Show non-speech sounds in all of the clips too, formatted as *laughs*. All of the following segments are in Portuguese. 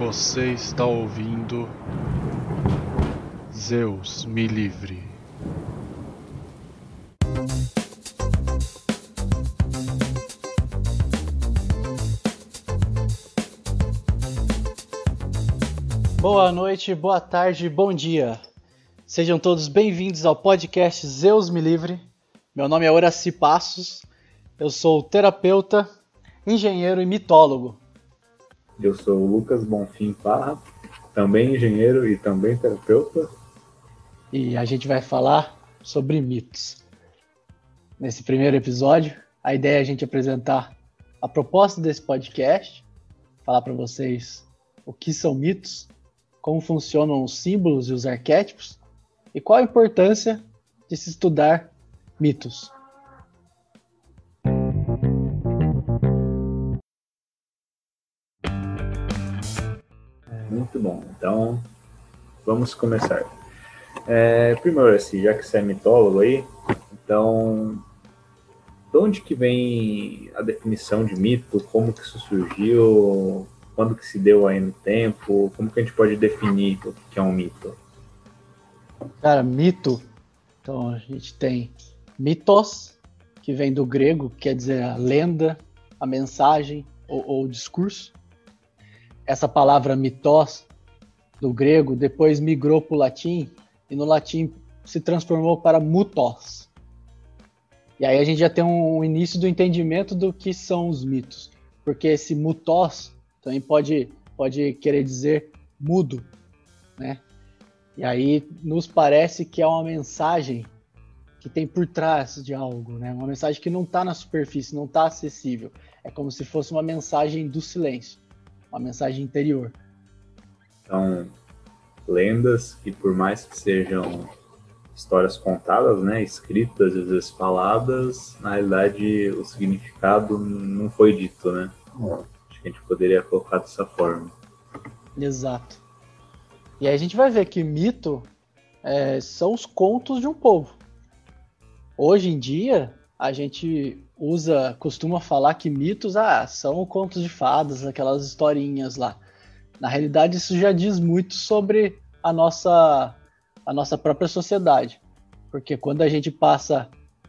Você está ouvindo Zeus me livre. Boa noite, boa tarde, bom dia. Sejam todos bem-vindos ao podcast Zeus Me Livre. Meu nome é Horaci Passos, eu sou terapeuta, engenheiro e mitólogo. Eu sou o Lucas Bonfim Parra, também engenheiro e também terapeuta. E a gente vai falar sobre mitos. Nesse primeiro episódio, a ideia é a gente apresentar a proposta desse podcast, falar para vocês o que são mitos, como funcionam os símbolos e os arquétipos e qual a importância de se estudar mitos. Muito bom. Então, vamos começar. É, primeiro, assim, já que você é mitólogo aí, então, de onde que vem a definição de mito? Como que isso surgiu? Quando que se deu aí no tempo? Como que a gente pode definir o que é um mito? Cara, mito. Então, a gente tem mitos, que vem do grego, que quer dizer a lenda, a mensagem ou, ou discurso essa palavra mitos do grego depois migrou para o latim e no latim se transformou para mutos. E aí a gente já tem um início do entendimento do que são os mitos, porque esse mutos também pode pode querer dizer mudo, né? E aí nos parece que é uma mensagem que tem por trás de algo, né? Uma mensagem que não está na superfície, não está acessível. É como se fosse uma mensagem do silêncio uma mensagem interior. Então, lendas que por mais que sejam histórias contadas, né, escritas, às vezes faladas, na realidade o significado não foi dito, né? Acho que a gente poderia colocar dessa forma. Exato. E aí a gente vai ver que mito é, são os contos de um povo. Hoje em dia, a gente usa, costuma falar que mitos ah, são contos de fadas, aquelas historinhas lá. Na realidade, isso já diz muito sobre a nossa, a nossa própria sociedade. Porque quando a gente passa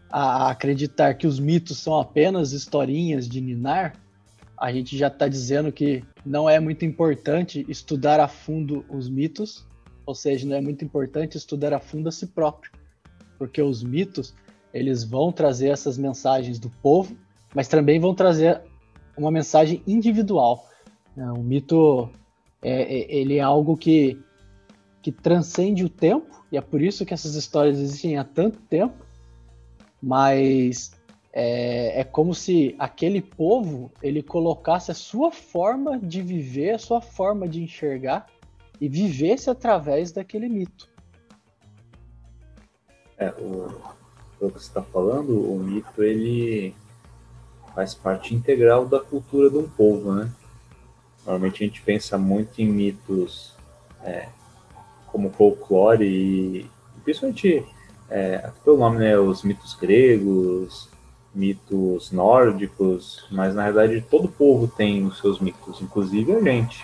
a acreditar que os mitos são apenas historinhas de ninar, a gente já está dizendo que não é muito importante estudar a fundo os mitos, ou seja, não é muito importante estudar a fundo a si próprio, porque os mitos eles vão trazer essas mensagens do povo, mas também vão trazer uma mensagem individual. É, o mito é, é, ele é algo que, que transcende o tempo, e é por isso que essas histórias existem há tanto tempo, mas é, é como se aquele povo ele colocasse a sua forma de viver, a sua forma de enxergar e vivesse através daquele mito. É, o, pelo que você está falando, o mito ele faz parte integral da cultura de um povo, né? Normalmente a gente pensa muito em mitos é, como folclore e principalmente é, pelo nome, né, os mitos gregos, mitos nórdicos, mas na verdade todo povo tem os seus mitos, inclusive a gente.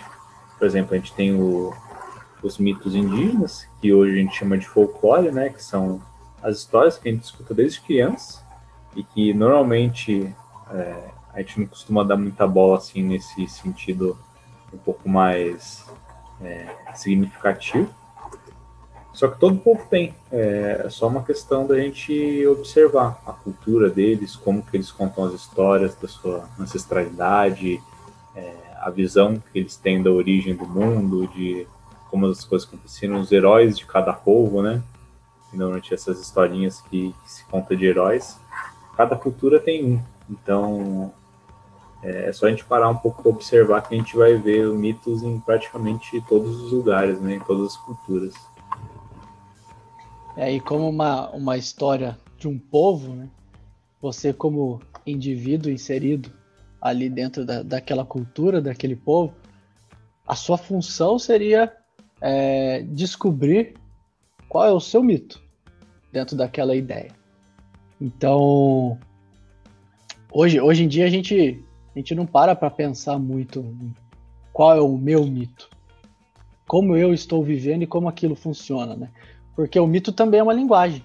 Por exemplo, a gente tem o, os mitos indígenas, que hoje a gente chama de folclore, né, que são as histórias que a gente escuta desde criança e que normalmente é, a gente não costuma dar muita bola assim nesse sentido um pouco mais é, significativo. Só que todo povo tem. É, é só uma questão da gente observar a cultura deles, como que eles contam as histórias da sua ancestralidade, é, a visão que eles têm da origem do mundo, de como as coisas aconteceram, os heróis de cada povo, né? Normalmente essas historinhas que, que, se conta de heróis, cada cultura tem um. Então é, é só a gente parar um pouco para observar que a gente vai ver mitos em praticamente todos os lugares, né, em todas as culturas. É, e como uma, uma história de um povo, né, você como indivíduo inserido ali dentro da, daquela cultura, daquele povo, a sua função seria é, descobrir qual é o seu mito dentro daquela ideia. Então, hoje, hoje em dia a gente, a gente não para para pensar muito qual é o meu mito. como eu estou vivendo e como aquilo funciona, né? Porque o mito também é uma linguagem.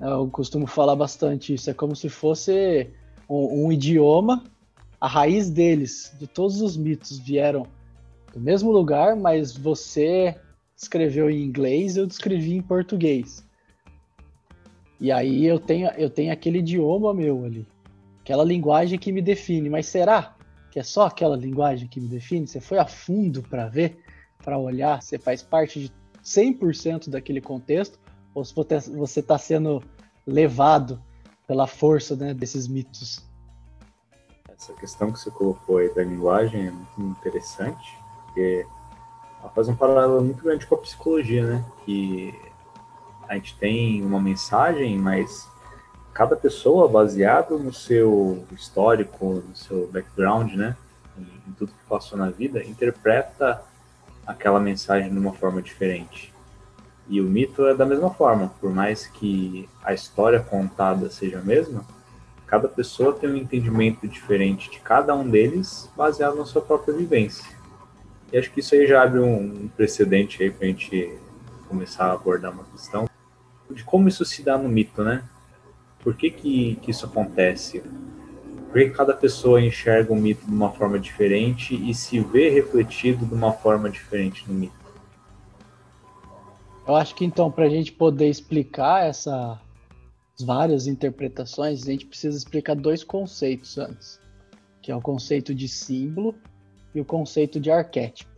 Eu costumo falar bastante isso. É como se fosse um, um idioma. A raiz deles, de todos os mitos, vieram do mesmo lugar, mas você escreveu em inglês, eu descrevi em português. E aí eu tenho, eu tenho aquele idioma meu ali, aquela linguagem que me define. Mas será que é só aquela linguagem que me define? Você foi a fundo para ver, para olhar? Você faz parte de 100% daquele contexto? Ou se você está sendo levado pela força né, desses mitos? Essa questão que você colocou aí da linguagem é muito interessante, porque ela faz um paralelo muito grande com a psicologia, né? Que a gente tem uma mensagem, mas cada pessoa, baseado no seu histórico, no seu background, né, em, tudo que passou na vida, interpreta aquela mensagem de uma forma diferente. E o mito é da mesma forma, por mais que a história contada seja a mesma, cada pessoa tem um entendimento diferente de cada um deles, baseado na sua própria vivência. E acho que isso aí já abre um precedente aí para a gente começar a abordar uma questão de como isso se dá no mito, né? Por que, que, que isso acontece? Por que cada pessoa enxerga o mito de uma forma diferente e se vê refletido de uma forma diferente no mito? Eu acho que então, para a gente poder explicar essas várias interpretações, a gente precisa explicar dois conceitos antes, que é o conceito de símbolo e o conceito de arquétipo.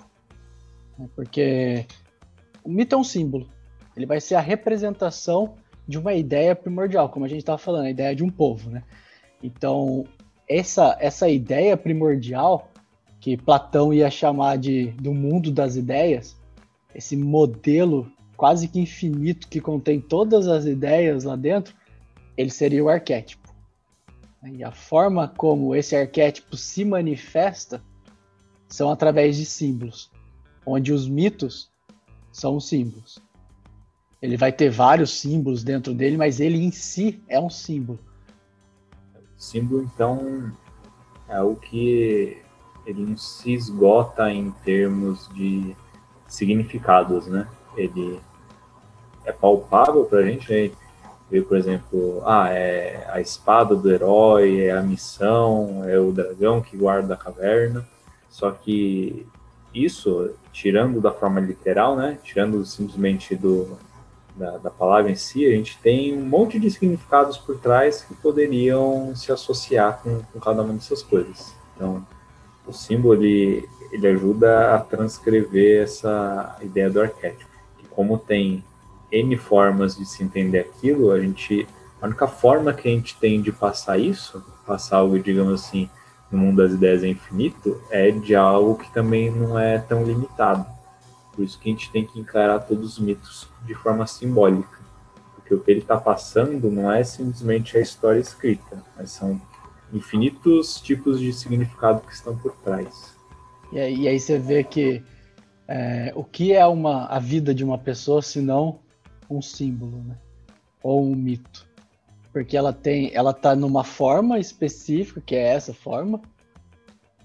Porque o mito é um símbolo, ele vai ser a representação de uma ideia primordial, como a gente estava falando, a ideia de um povo, né? Então, essa, essa ideia primordial, que Platão ia chamar de do mundo das ideias, esse modelo quase que infinito que contém todas as ideias lá dentro, ele seria o arquétipo. E a forma como esse arquétipo se manifesta são através de símbolos, onde os mitos são os símbolos. Ele vai ter vários símbolos dentro dele, mas ele em si é um símbolo. Símbolo, então, é o que ele não se esgota em termos de significados, né? Ele é palpável para a gente, né? Ver, por exemplo, ah, é a espada do herói, é a missão, é o dragão que guarda a caverna. Só que isso, tirando da forma literal, né? Tirando simplesmente do, da, da, palavra em si, a gente tem um monte de significados por trás que poderiam se associar com, com cada uma dessas coisas. Então, o símbolo ele, ele ajuda a transcrever essa ideia do arquétipo. Que como tem N formas de se entender aquilo, a gente. A única forma que a gente tem de passar isso, passar algo, digamos assim, no mundo das ideias é infinito, é de algo que também não é tão limitado. Por isso que a gente tem que encarar todos os mitos de forma simbólica. Porque o que ele está passando não é simplesmente a história escrita, mas são infinitos tipos de significado que estão por trás. E aí, e aí você vê que é, o que é uma, a vida de uma pessoa se não um símbolo, né? Ou um mito. Porque ela tem, ela tá numa forma específica, que é essa forma,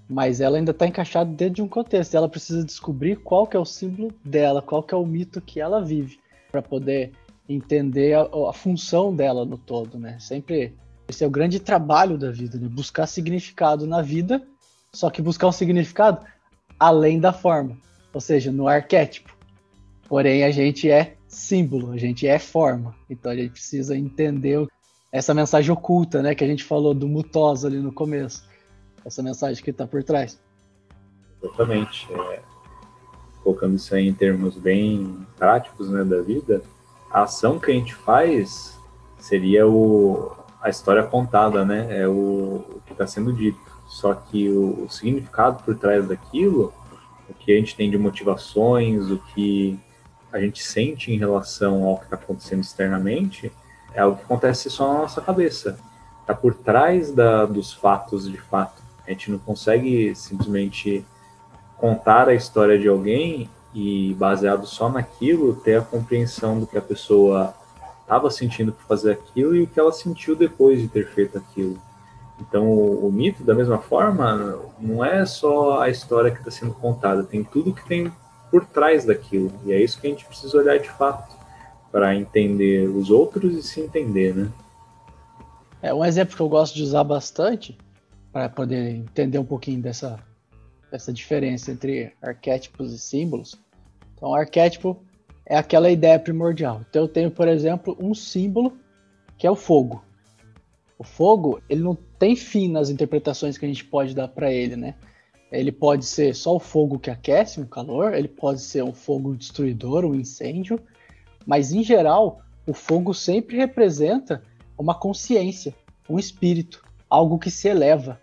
mas ela ainda está encaixada dentro de um contexto. Ela precisa descobrir qual que é o símbolo dela, qual que é o mito que ela vive, para poder entender a, a, função dela no todo, né? Sempre esse é o grande trabalho da vida, né? Buscar significado na vida, só que buscar um significado além da forma, ou seja, no arquétipo. Porém, a gente é símbolo, a gente é forma. Então a gente precisa entender essa mensagem oculta, né? Que a gente falou do mutosa ali no começo essa mensagem que está por trás. Exatamente. É, colocando isso aí em termos bem práticos né, da vida, a ação que a gente faz seria o, a história contada, né? É o, o que está sendo dito. Só que o, o significado por trás daquilo, o que a gente tem de motivações, o que a gente sente em relação ao que está acontecendo externamente, é algo que acontece só na nossa cabeça. Está por trás da, dos fatos de fato. A gente não consegue simplesmente contar a história de alguém e, baseado só naquilo, ter a compreensão do que a pessoa estava sentindo por fazer aquilo e o que ela sentiu depois de ter feito aquilo. Então, o, o mito, da mesma forma, não é só a história que está sendo contada, tem tudo que tem por trás daquilo. E é isso que a gente precisa olhar de fato para entender os outros e se entender, né? É um exemplo que eu gosto de usar bastante para poder entender um pouquinho dessa, dessa diferença entre arquétipos e símbolos. Então, arquétipo é aquela ideia primordial. Então, eu tenho, por exemplo, um símbolo que é o fogo. O fogo, ele não tem fim nas interpretações que a gente pode dar para ele, né? Ele pode ser só o fogo que aquece, um calor, ele pode ser um fogo destruidor, um incêndio, mas em geral, o fogo sempre representa uma consciência, um espírito, algo que se eleva.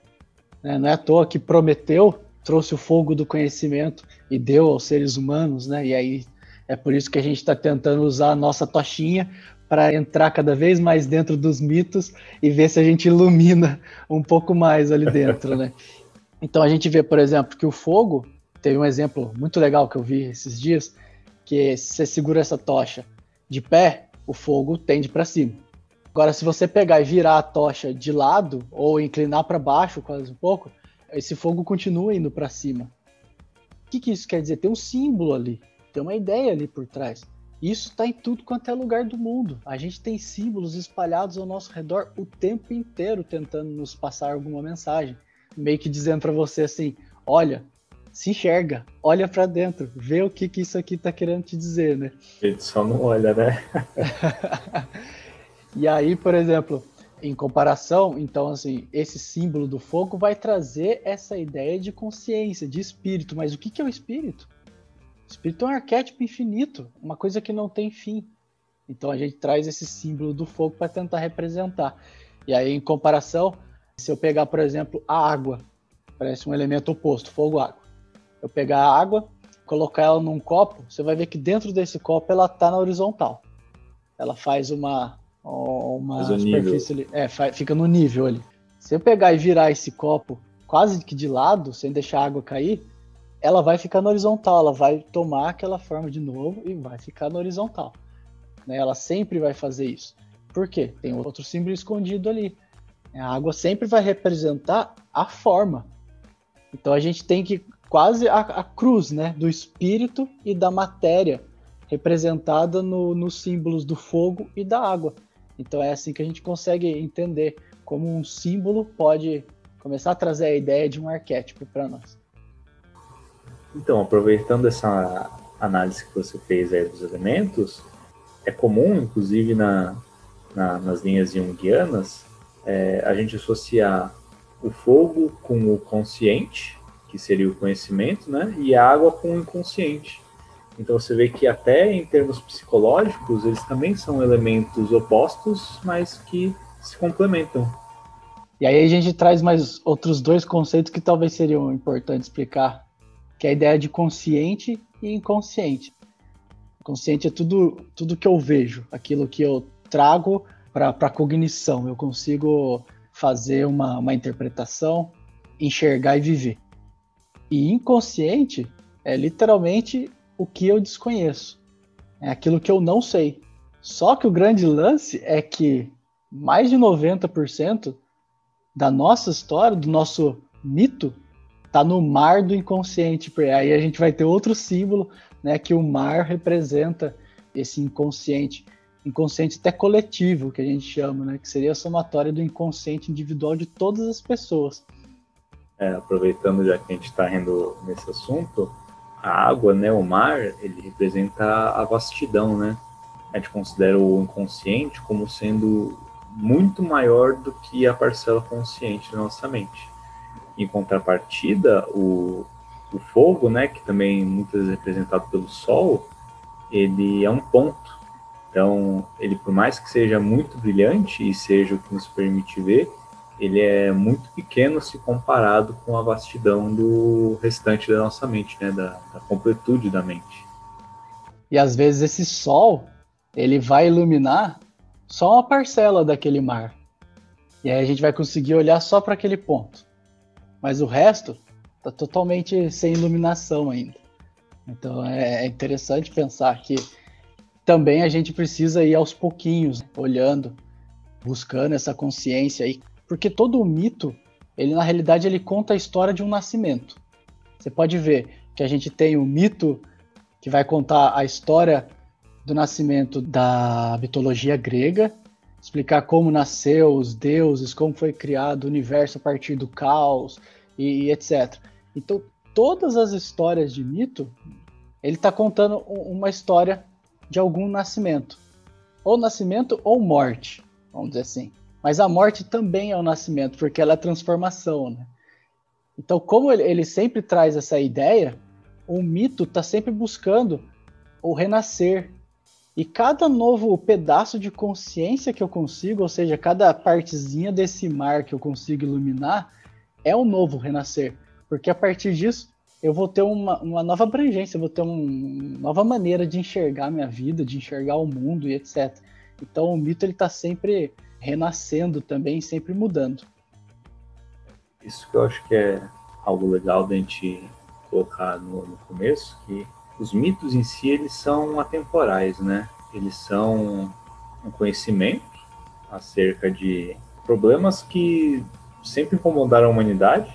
Né? Não é à toa que Prometeu trouxe o fogo do conhecimento e deu aos seres humanos, né? E aí é por isso que a gente está tentando usar a nossa tochinha para entrar cada vez mais dentro dos mitos e ver se a gente ilumina um pouco mais ali dentro, né? *laughs* Então a gente vê, por exemplo, que o fogo teve um exemplo muito legal que eu vi esses dias, que se você segura essa tocha de pé, o fogo tende para cima. Agora, se você pegar e virar a tocha de lado ou inclinar para baixo quase um pouco, esse fogo continua indo para cima. O que, que isso quer dizer? Tem um símbolo ali, tem uma ideia ali por trás. Isso está em tudo quanto é lugar do mundo. A gente tem símbolos espalhados ao nosso redor o tempo inteiro tentando nos passar alguma mensagem, meio que dizendo para você assim: olha, se enxerga, olha para dentro, vê o que, que isso aqui está querendo te dizer, né? Ele só não olha, né? *laughs* e aí, por exemplo, em comparação, então assim, esse símbolo do fogo vai trazer essa ideia de consciência, de espírito. Mas o que, que é o espírito? espírito é um arquétipo infinito, uma coisa que não tem fim. Então a gente traz esse símbolo do fogo para tentar representar. E aí, em comparação, se eu pegar, por exemplo, a água, parece um elemento oposto, fogo-água. Eu pegar a água, colocar ela num copo, você vai ver que dentro desse copo ela está na horizontal. Ela faz uma, uma superfície ali, é, fica no nível ali. Se eu pegar e virar esse copo quase que de lado, sem deixar a água cair, ela vai ficar na horizontal, ela vai tomar aquela forma de novo e vai ficar na horizontal. Né? Ela sempre vai fazer isso. Por quê? Tem outro símbolo escondido ali. A água sempre vai representar a forma. Então a gente tem que quase a, a cruz né, do espírito e da matéria representada no, nos símbolos do fogo e da água. Então é assim que a gente consegue entender como um símbolo pode começar a trazer a ideia de um arquétipo para nós. Então, aproveitando essa análise que você fez aí dos elementos, é comum, inclusive na, na nas linhas junguianas, é, a gente associar o fogo com o consciente, que seria o conhecimento, né, e a água com o inconsciente. Então você vê que até em termos psicológicos, eles também são elementos opostos, mas que se complementam. E aí a gente traz mais outros dois conceitos que talvez seriam importantes explicar que é a ideia de consciente e inconsciente. Consciente é tudo, tudo que eu vejo, aquilo que eu trago para a cognição. Eu consigo fazer uma, uma interpretação, enxergar e viver. E inconsciente é literalmente o que eu desconheço, é aquilo que eu não sei. Só que o grande lance é que mais de 90% da nossa história, do nosso mito, tá no mar do inconsciente. Aí a gente vai ter outro símbolo, né, que o mar representa esse inconsciente, inconsciente até coletivo, que a gente chama, né, que seria a somatória do inconsciente individual de todas as pessoas. É, aproveitando já que a gente está indo nesse assunto, a água, né, o mar, ele representa a vastidão, né? A gente considera o inconsciente como sendo muito maior do que a parcela consciente da nossa mente. Em contrapartida, o, o fogo, né, que também muitas vezes é representado pelo sol, ele é um ponto. Então, ele por mais que seja muito brilhante e seja o que nos permite ver, ele é muito pequeno se comparado com a vastidão do restante da nossa mente, né, da, da completude da mente. E às vezes esse sol, ele vai iluminar só uma parcela daquele mar. E aí a gente vai conseguir olhar só para aquele ponto mas o resto está totalmente sem iluminação ainda. Então é, é interessante pensar que também a gente precisa ir aos pouquinhos, olhando, buscando essa consciência aí, porque todo o mito, ele na realidade ele conta a história de um nascimento. Você pode ver que a gente tem o mito que vai contar a história do nascimento da mitologia grega, explicar como nasceu os deuses, como foi criado o universo a partir do caos e, e etc. Então, todas as histórias de mito, ele está contando uma história de algum nascimento, ou nascimento ou morte, vamos dizer assim. Mas a morte também é o nascimento, porque ela é transformação, né? Então, como ele, ele sempre traz essa ideia, o mito está sempre buscando o renascer, e cada novo pedaço de consciência que eu consigo, ou seja, cada partezinha desse mar que eu consigo iluminar, é um novo renascer. Porque a partir disso, eu vou ter uma, uma nova abrangência, eu vou ter uma nova maneira de enxergar minha vida, de enxergar o mundo e etc. Então o mito ele está sempre renascendo também, sempre mudando. Isso que eu acho que é algo legal da gente colocar no, no começo, que os mitos em si eles são atemporais, né? Eles são um conhecimento acerca de problemas que sempre incomodaram a humanidade,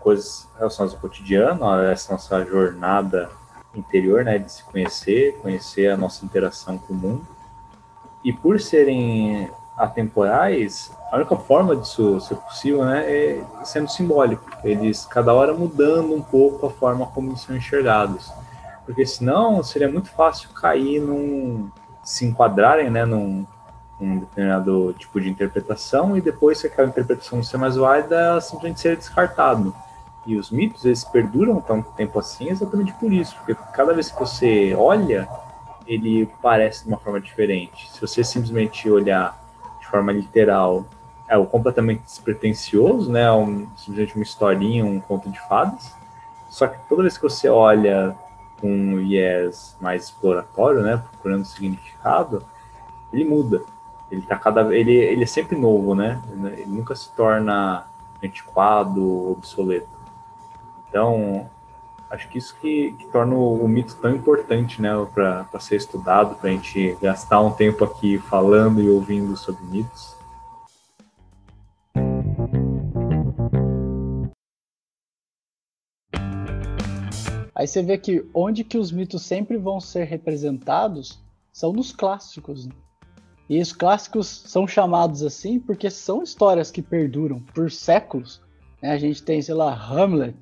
coisas relacionadas ao cotidiano, a essa nossa jornada interior, né, de se conhecer, conhecer a nossa interação com o mundo. E por serem atemporais, a única forma disso ser possível, né, é sendo simbólico. Eles cada hora mudando um pouco a forma como são enxergados porque senão seria muito fácil cair num. se enquadrarem né, num, num determinado tipo de interpretação e depois, se aquela interpretação não ser mais válida, simplesmente ser descartado. E os mitos, eles perduram tanto tempo assim exatamente por isso, porque cada vez que você olha, ele parece de uma forma diferente. Se você simplesmente olhar forma literal, é o completamente despretensioso, né? Um, simplesmente uma historinha, um conto de fadas. Só que toda vez que você olha com um viés mais exploratório, né, procurando significado, ele muda. Ele tá cada ele ele é sempre novo, né? Ele nunca se torna antiquado, obsoleto. Então, acho que isso que, que torna o, o, mito tão importante, né, para ser estudado, para a gente gastar um tempo aqui falando e ouvindo sobre mitos. Aí você vê que onde que os mitos sempre vão ser representados são nos clássicos. Né? E os clássicos são chamados assim porque são histórias que perduram por séculos. Né? A gente tem, sei lá, Hamlet,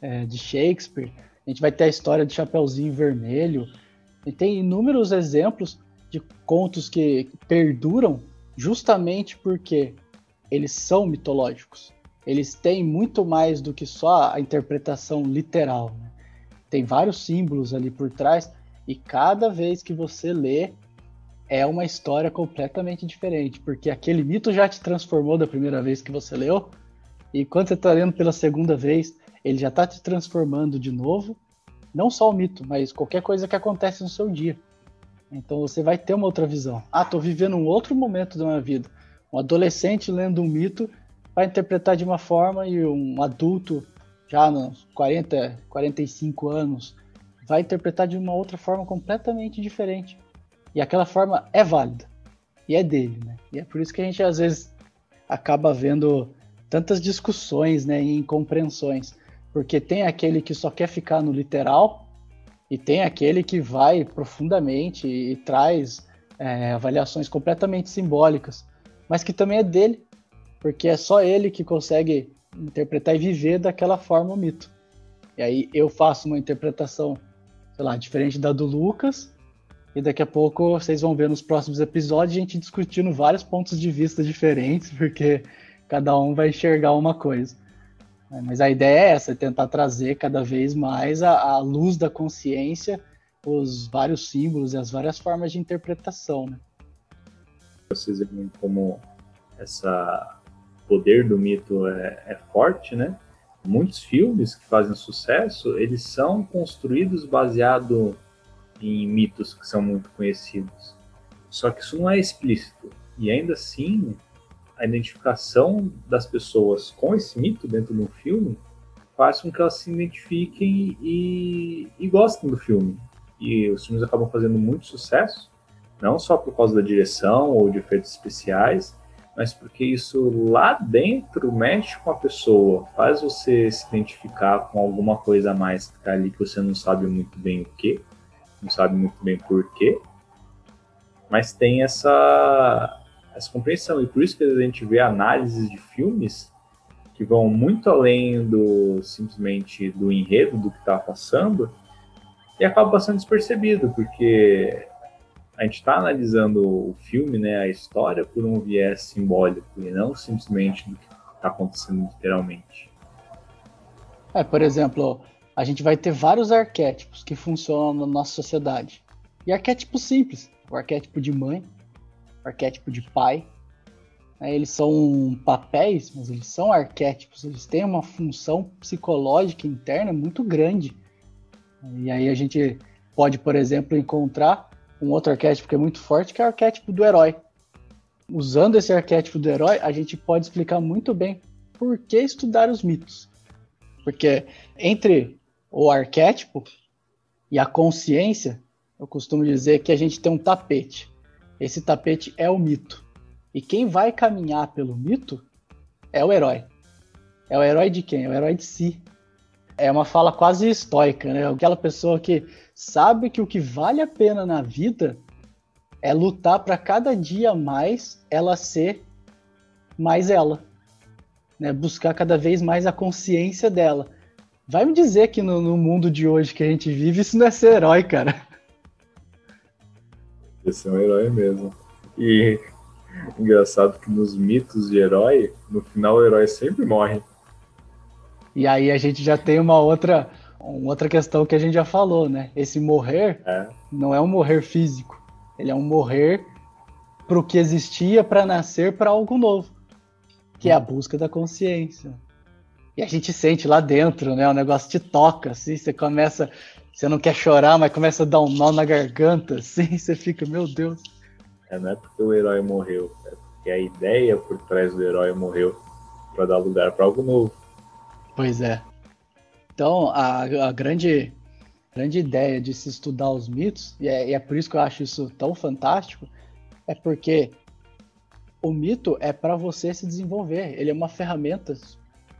é, de Shakespeare. A gente vai ter a história de Chapeuzinho Vermelho. E tem inúmeros exemplos de contos que perduram justamente porque eles são mitológicos. Eles têm muito mais do que só a interpretação literal. Né? tem vários símbolos ali por trás e cada vez que você lê é uma história completamente diferente, porque aquele mito já te transformou da primeira vez que você leu e quando você está lendo pela segunda vez, ele já está te transformando de novo, não só o mito, mas qualquer coisa que acontece no seu dia. Então você vai ter uma outra visão. Ah, estou vivendo um outro momento da minha vida. Um adolescente lendo um mito vai interpretar de uma forma e um adulto já nos 40, 45 anos, vai interpretar de uma outra forma completamente diferente. E aquela forma é válida. E é dele, né? E é por isso que a gente às vezes acaba vendo tantas discussões, né, e incompreensões, porque tem aquele que só quer ficar no literal e tem aquele que vai profundamente e, e traz é, avaliações completamente simbólicas, mas que também é dele, porque é só ele que consegue interpretar e viver daquela forma o mito. E aí eu faço uma interpretação, sei lá, diferente da do Lucas, e daqui a pouco vocês vão ver nos próximos episódios a gente discutindo vários pontos de vista diferentes, *laughs* porque cada um vai enxergar uma coisa. Mas a ideia é essa, é tentar trazer cada vez mais a luz da consciência, os vários símbolos e as várias formas de interpretação. Né? Vocês veem como essa poder do mito é, é forte, né? Muitos filmes que fazem sucesso, eles são construídos baseado em mitos que são muito conhecidos. Só que isso não é explícito. E ainda assim, a identificação das pessoas com esse mito dentro de um filme faz com que elas se identifiquem e, e gostem do filme. E os filmes acabam fazendo muito sucesso, não só por causa da direção ou de efeitos especiais, mas porque isso lá dentro mexe com a pessoa, faz você se identificar com alguma coisa a mais que tá ali que você não sabe muito bem o que, não sabe muito bem porquê, mas tem essa, essa compreensão. E por isso que a gente vê análises de filmes que vão muito além do simplesmente do enredo do que está passando e acaba passando despercebido, porque a gente está analisando o filme, né, a história, por um viés simbólico e não simplesmente do que está acontecendo literalmente. É, por exemplo, a gente vai ter vários arquétipos que funcionam na nossa sociedade. E arquétipos simples, o arquétipo de mãe, arquétipo de pai. Né? Eles são papéis, mas eles são arquétipos, eles têm uma função psicológica interna muito grande. E aí a gente pode, por exemplo, encontrar um outro arquétipo que é muito forte, que é o arquétipo do herói. Usando esse arquétipo do herói, a gente pode explicar muito bem por que estudar os mitos. Porque entre o arquétipo e a consciência, eu costumo dizer que a gente tem um tapete. Esse tapete é o mito. E quem vai caminhar pelo mito é o herói. É o herói de quem? É o herói de si. É uma fala quase estoica, né? Aquela pessoa que sabe que o que vale a pena na vida é lutar para cada dia mais ela ser mais ela, né? Buscar cada vez mais a consciência dela. Vai me dizer que no, no mundo de hoje que a gente vive isso não é ser herói, cara. Esse é um herói mesmo. E *laughs* engraçado que nos mitos de herói, no final o herói sempre morre. E aí a gente já tem uma outra, uma outra questão que a gente já falou, né? Esse morrer é. não é um morrer físico, ele é um morrer para o que existia para nascer para algo novo, que é a busca da consciência. E a gente sente lá dentro, né? O negócio te toca, assim, você começa, você não quer chorar, mas começa a dar um nó na garganta, *laughs* assim, você fica, meu Deus. É, não é porque o herói morreu, é porque a ideia por trás do herói morreu para dar lugar para algo novo. Pois é. Então, a, a grande, grande ideia de se estudar os mitos, e é, e é por isso que eu acho isso tão fantástico, é porque o mito é para você se desenvolver. Ele é uma ferramenta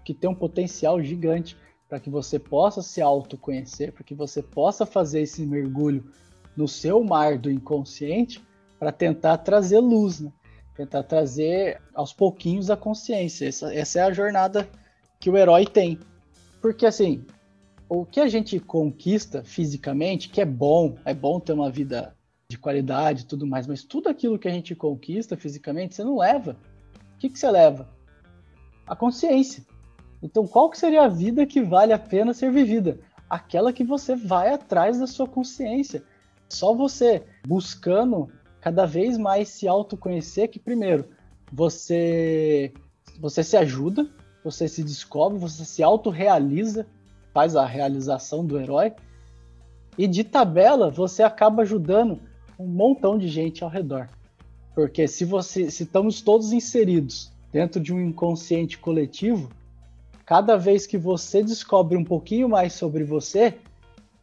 que tem um potencial gigante para que você possa se autoconhecer, para que você possa fazer esse mergulho no seu mar do inconsciente para tentar trazer luz, né? tentar trazer aos pouquinhos a consciência. Essa, essa é a jornada que o herói tem. Porque assim, o que a gente conquista fisicamente, que é bom, é bom ter uma vida de qualidade e tudo mais, mas tudo aquilo que a gente conquista fisicamente, você não leva. O que, que você leva? A consciência. Então, qual que seria a vida que vale a pena ser vivida? Aquela que você vai atrás da sua consciência. Só você buscando cada vez mais se autoconhecer que primeiro você você se ajuda, você se descobre, você se autorrealiza, faz a realização do herói. E de tabela, você acaba ajudando um montão de gente ao redor. Porque se você se estamos todos inseridos dentro de um inconsciente coletivo, cada vez que você descobre um pouquinho mais sobre você,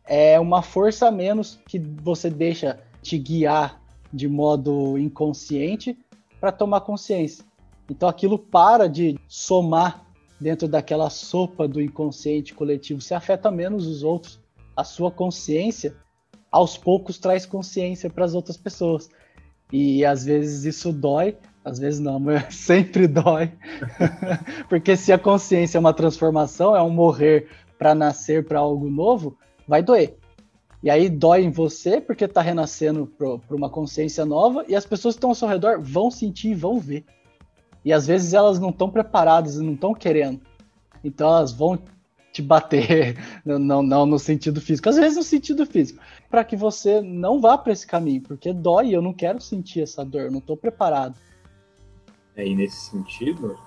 é uma força a menos que você deixa te guiar de modo inconsciente para tomar consciência. Então aquilo para de somar dentro daquela sopa do inconsciente coletivo, se afeta menos os outros. A sua consciência, aos poucos, traz consciência para as outras pessoas. E às vezes isso dói, às vezes não, mas *laughs* sempre dói. *laughs* Porque se a consciência é uma transformação, é um morrer para nascer para algo novo, vai doer. E aí dói em você porque está renascendo para uma consciência nova e as pessoas que estão ao seu redor vão sentir e vão ver. E às vezes elas não estão preparadas não estão querendo. Então elas vão te bater, *laughs* não, não no sentido físico, às vezes no sentido físico, para que você não vá para esse caminho, porque dói, eu não quero sentir essa dor, eu não estou preparado. É, e nesse sentido,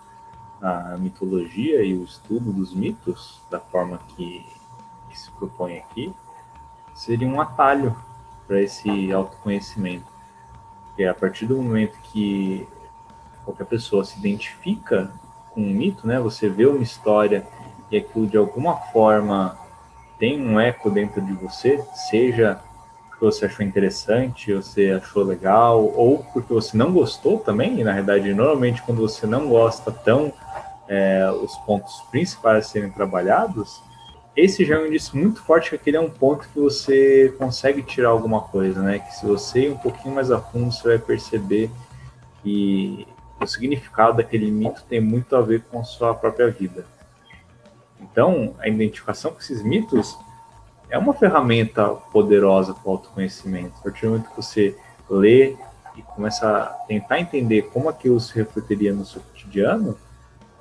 a mitologia e o estudo dos mitos, da forma que, se propõe aqui, seria um atalho para esse autoconhecimento. Porque a partir do momento que qualquer pessoa se identifica com um mito, né? Você vê uma história e aquilo de alguma forma tem um eco dentro de você, seja porque você achou interessante, você achou legal, ou porque você não gostou também, e na realidade, normalmente quando você não gosta tão é, os pontos principais a serem trabalhados, esse já é um indício muito forte que aquele é um ponto que você consegue tirar alguma coisa, né? Que se você ir um pouquinho mais a fundo, você vai perceber que o significado daquele mito tem muito a ver com a sua própria vida. Então, a identificação com esses mitos é uma ferramenta poderosa para o autoconhecimento. A partir do momento que você lê e começa a tentar entender como aquilo se refletiria no seu cotidiano,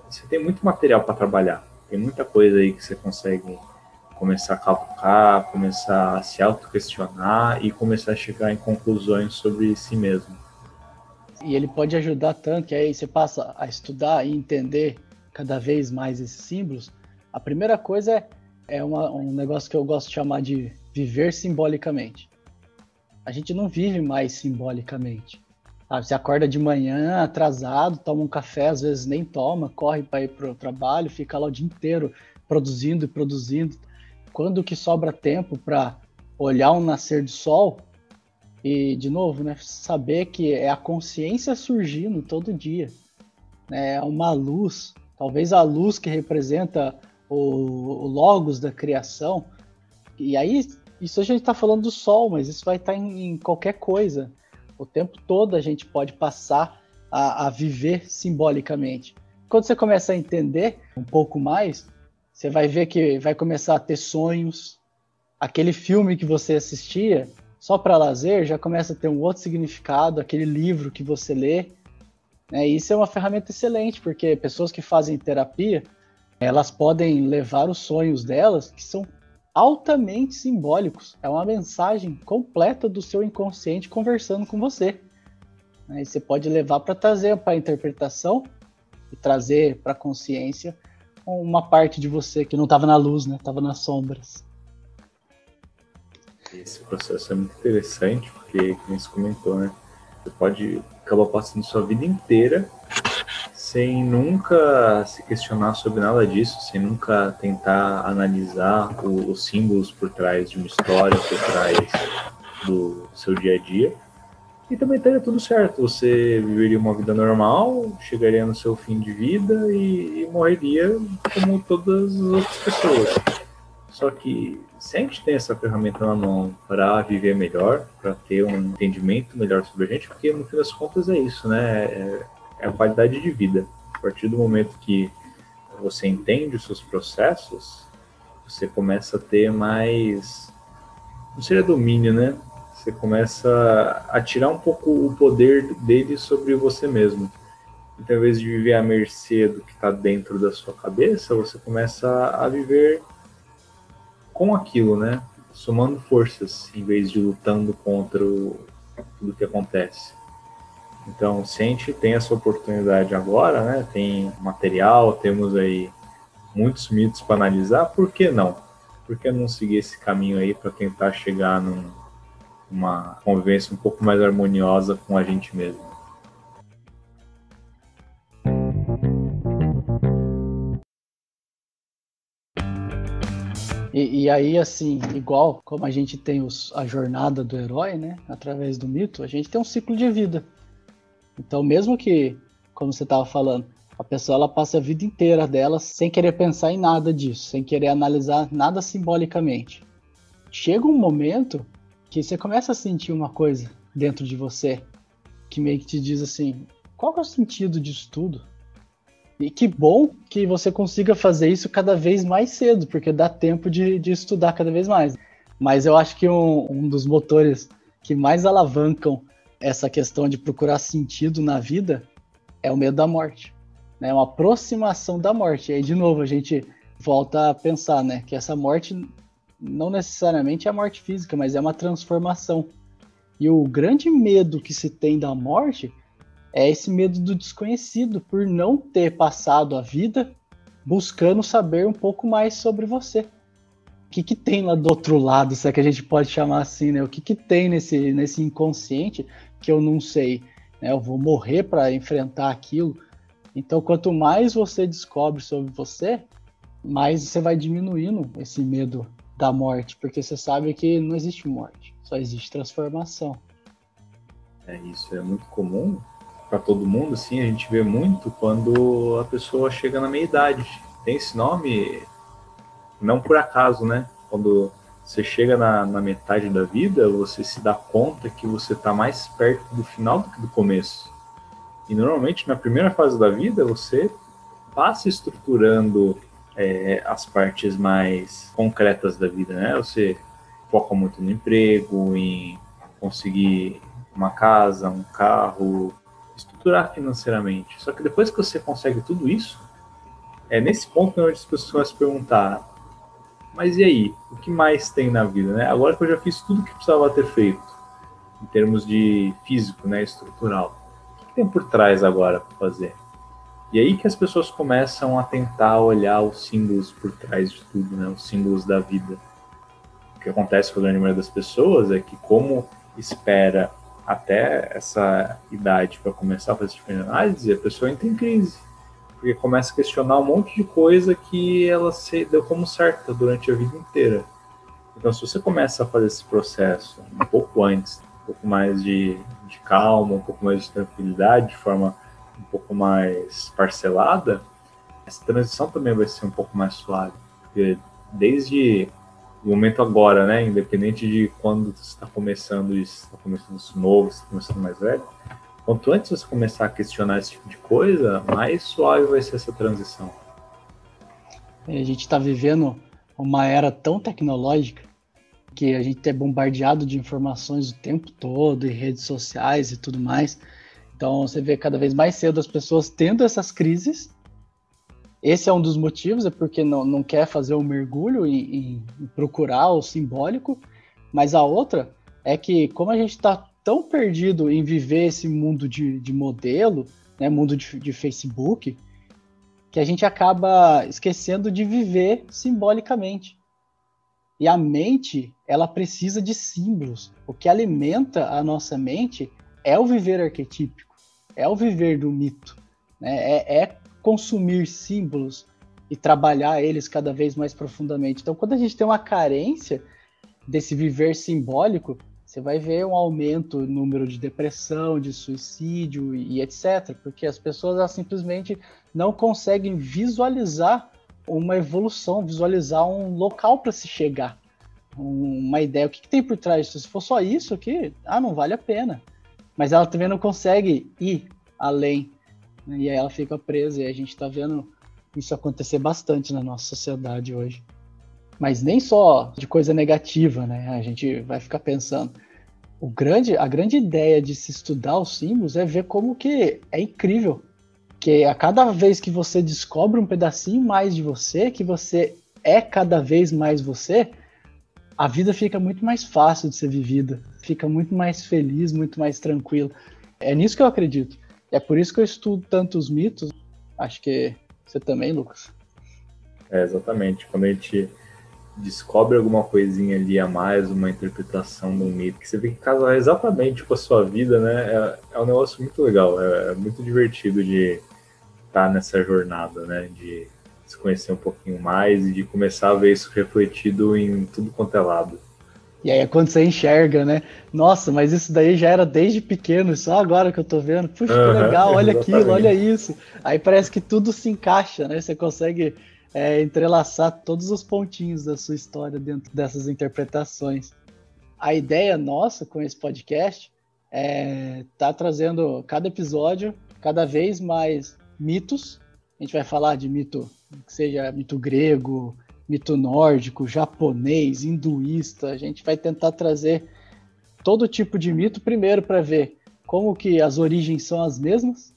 você tem muito material para trabalhar. Tem muita coisa aí que você consegue começar a calcular, começar a se auto-questionar e começar a chegar em conclusões sobre si mesmo. E ele pode ajudar tanto que aí você passa a estudar e entender cada vez mais esses símbolos. A primeira coisa é, é uma, um negócio que eu gosto de chamar de viver simbolicamente. A gente não vive mais simbolicamente. Sabe? Você acorda de manhã atrasado, toma um café, às vezes nem toma, corre para ir para o trabalho, fica lá o dia inteiro produzindo e produzindo. Quando que sobra tempo para olhar um nascer do sol e, de novo, né, saber que é a consciência surgindo todo dia. Né, é uma luz, talvez a luz que representa o, o logos da criação. E aí, isso a gente está falando do sol, mas isso vai estar tá em, em qualquer coisa o tempo todo a gente pode passar a, a viver simbolicamente. Quando você começa a entender um pouco mais, você vai ver que vai começar a ter sonhos. Aquele filme que você assistia só para lazer já começa a ter um outro significado. Aquele livro que você lê. Né? Isso é uma ferramenta excelente, porque pessoas que fazem terapia elas podem levar os sonhos delas, que são altamente simbólicos. É uma mensagem completa do seu inconsciente conversando com você. Aí você pode levar para trazer para a interpretação e trazer para a consciência uma parte de você que não estava na luz, né? Estava nas sombras. Esse processo é muito interessante porque, como você comentou, né? Você pode acabar passando sua vida inteira sem nunca se questionar sobre nada disso, sem nunca tentar analisar o, os símbolos por trás de uma história, por trás do seu dia a dia. E também estaria tudo certo. Você viveria uma vida normal, chegaria no seu fim de vida e, e morreria como todas as outras pessoas. Só que se a gente tem essa ferramenta na mão para viver melhor, para ter um entendimento melhor sobre a gente, porque no fim das contas é isso, né? É, é a qualidade de vida. A partir do momento que você entende os seus processos, você começa a ter mais. Não seria domínio, né? Você começa a tirar um pouco o poder dele sobre você mesmo. Então, ao invés de viver à mercê do que está dentro da sua cabeça, você começa a viver com aquilo, né? Somando forças, em vez de lutando contra o, tudo que acontece. Então, se a gente tem essa oportunidade agora, né, tem material, temos aí muitos mitos para analisar, por que não? Por que não seguir esse caminho aí para tentar chegar numa convivência um pouco mais harmoniosa com a gente mesmo? E, e, aí, assim, igual como a gente tem os, a jornada do herói, né? Através do mito, a gente tem um ciclo de vida. Então, mesmo que, como você estava falando, a pessoa ela passa a vida inteira dela sem querer pensar em nada disso, sem querer analisar nada simbolicamente. Chega um momento que você começa a sentir uma coisa dentro de você que meio que te diz assim: qual é o sentido disso tudo? E que bom que você consiga fazer isso cada vez mais cedo, porque dá tempo de, de estudar cada vez mais. Mas eu acho que um, um dos motores que mais alavancam essa questão de procurar sentido na vida é o medo da morte. É né? uma aproximação da morte. E aí, de novo, a gente volta a pensar né, que essa morte não necessariamente é a morte física, mas é uma transformação. E o grande medo que se tem da morte é esse medo do desconhecido, por não ter passado a vida buscando saber um pouco mais sobre você. O que, que tem lá do outro lado, se é que a gente pode chamar assim, né? O que, que tem nesse, nesse inconsciente que eu não sei. Né? Eu vou morrer para enfrentar aquilo. Então, quanto mais você descobre sobre você, mais você vai diminuindo esse medo da morte, porque você sabe que não existe morte, só existe transformação. É isso, é muito comum para todo mundo, sim, a gente vê muito quando a pessoa chega na meia idade. Tem esse nome não por acaso, né? Quando você chega na, na metade da vida, você se dá conta que você está mais perto do final do que do começo. E normalmente na primeira fase da vida você passa estruturando é, as partes mais concretas da vida, né? Você foca muito no emprego, em conseguir uma casa, um carro, estruturar financeiramente. Só que depois que você consegue tudo isso, é nesse ponto onde as pessoas a se perguntar: mas e aí? O que mais tem na vida, né? Agora que eu já fiz tudo que precisava ter feito, em termos de físico, né, estrutural, o que tem por trás agora para fazer? E aí que as pessoas começam a tentar olhar os símbolos por trás de tudo, né, os símbolos da vida. O que acontece com a grande maioria das pessoas é que, como espera até essa idade para começar a fazer esse tipo de análise, a pessoa entra em crise. Porque começa a questionar um monte de coisa que ela se deu como certa durante a vida inteira. Então, se você começa a fazer esse processo um pouco antes, um pouco mais de, de calma, um pouco mais de tranquilidade, de forma um pouco mais parcelada, essa transição também vai ser um pouco mais suave. Porque desde o momento agora, né? Independente de quando você está começando isso, está começando isso novo, está começando mais velho. Quanto antes você começar a questionar esse tipo de coisa, mais suave vai ser essa transição. A gente está vivendo uma era tão tecnológica que a gente é bombardeado de informações o tempo todo, em redes sociais e tudo mais. Então você vê cada vez mais cedo as pessoas tendo essas crises esse é um dos motivos, é porque não, não quer fazer o um mergulho e, procurar o simbólico, mas a outra é que, como a gente está tão perdido em viver esse mundo de, de modelo, né, mundo de, de Facebook, que a gente acaba esquecendo de viver simbolicamente. E a mente, ela precisa de símbolos. O que alimenta a nossa mente é o viver arquetípico, é o viver do mito. Né? É, é consumir símbolos e trabalhar eles cada vez mais profundamente. Então, quando a gente tem uma carência desse viver simbólico, você vai ver um aumento no número de depressão, de suicídio e, etc. Porque as pessoas elas simplesmente não conseguem visualizar uma evolução, visualizar um local para se chegar, uma ideia. O que, que tem por trás disso? Se for só isso aqui, ah, não vale a pena. Mas ela também não consegue ir além né? E aí ela fica presa, e a gente está vendo isso acontecer bastante na nossa sociedade hoje. Mas nem só de coisa negativa, né? A gente vai ficar pensando. O grande, a grande ideia de se estudar os símbolos é ver como que é incrível. Que a cada vez que você descobre um pedacinho mais de você, que você é cada vez mais você, a vida fica muito mais fácil de ser vivida, fica muito mais feliz, muito mais tranquilo. É nisso que eu acredito. É por isso que eu estudo tantos mitos. Acho que você também, Lucas. É, exatamente. Quando a gente descobre alguma coisinha ali a mais, uma interpretação do mito, que você vê que casa exatamente com a sua vida, né? É, é um negócio muito legal, é, é muito divertido de estar tá nessa jornada, né? De se conhecer um pouquinho mais e de começar a ver isso refletido em tudo quanto é lado. E aí é quando você enxerga, né? Nossa, mas isso daí já era desde pequeno, só agora que eu tô vendo. Puxa, que legal, olha exatamente. *laughs* aquilo, olha isso. Aí parece que tudo se encaixa, né? Você consegue é, entrelaçar todos os pontinhos da sua história dentro dessas interpretações. A ideia nossa com esse podcast é tá trazendo cada episódio cada vez mais mitos. A gente vai falar de mito, que seja mito grego, mito nórdico, japonês, hinduísta. A gente vai tentar trazer todo tipo de mito primeiro para ver como que as origens são as mesmas,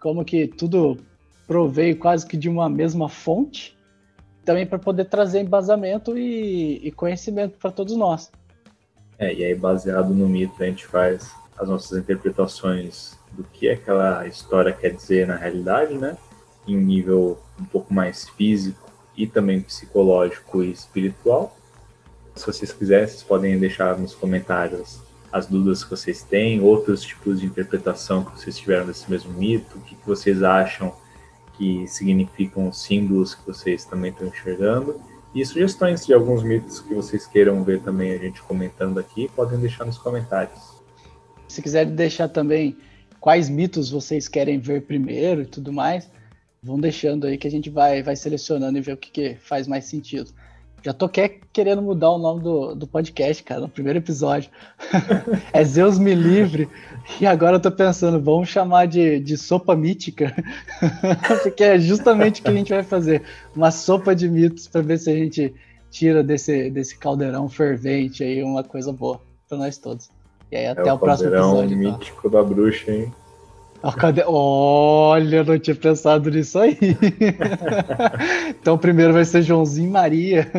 como que tudo proveio quase que de uma mesma fonte, também para poder trazer embasamento e, e conhecimento para todos nós. É, e aí baseado no mito a gente faz as nossas interpretações do que aquela história quer dizer na realidade, né? Em nível um pouco mais físico e também psicológico e espiritual. Se vocês quiserem, vocês podem deixar nos comentários as dúvidas que vocês têm, outros tipos de interpretação que vocês tiveram desse mesmo mito, o que, que vocês acham que significam os símbolos que vocês também estão enxergando. E sugestões de alguns mitos que vocês queiram ver também a gente comentando aqui, podem deixar nos comentários. Se quiserem deixar também quais mitos vocês querem ver primeiro e tudo mais, vão deixando aí que a gente vai, vai selecionando e ver o que, que faz mais sentido. Já tô quer, querendo mudar o nome do, do podcast, cara, no primeiro episódio. *laughs* é Zeus me livre. E agora eu tô pensando, vamos chamar de, de sopa mítica. *laughs* Porque é justamente o que a gente vai fazer. Uma sopa de mitos para ver se a gente tira desse, desse caldeirão fervente aí uma coisa boa para nós todos. E aí É até o o, próximo caldeirão episódio. tá? mítico da bruxa, hein? Ó, cadê- Olha, não tinha pensado nisso aí. *laughs* então primeiro vai ser Joãozinho e Maria.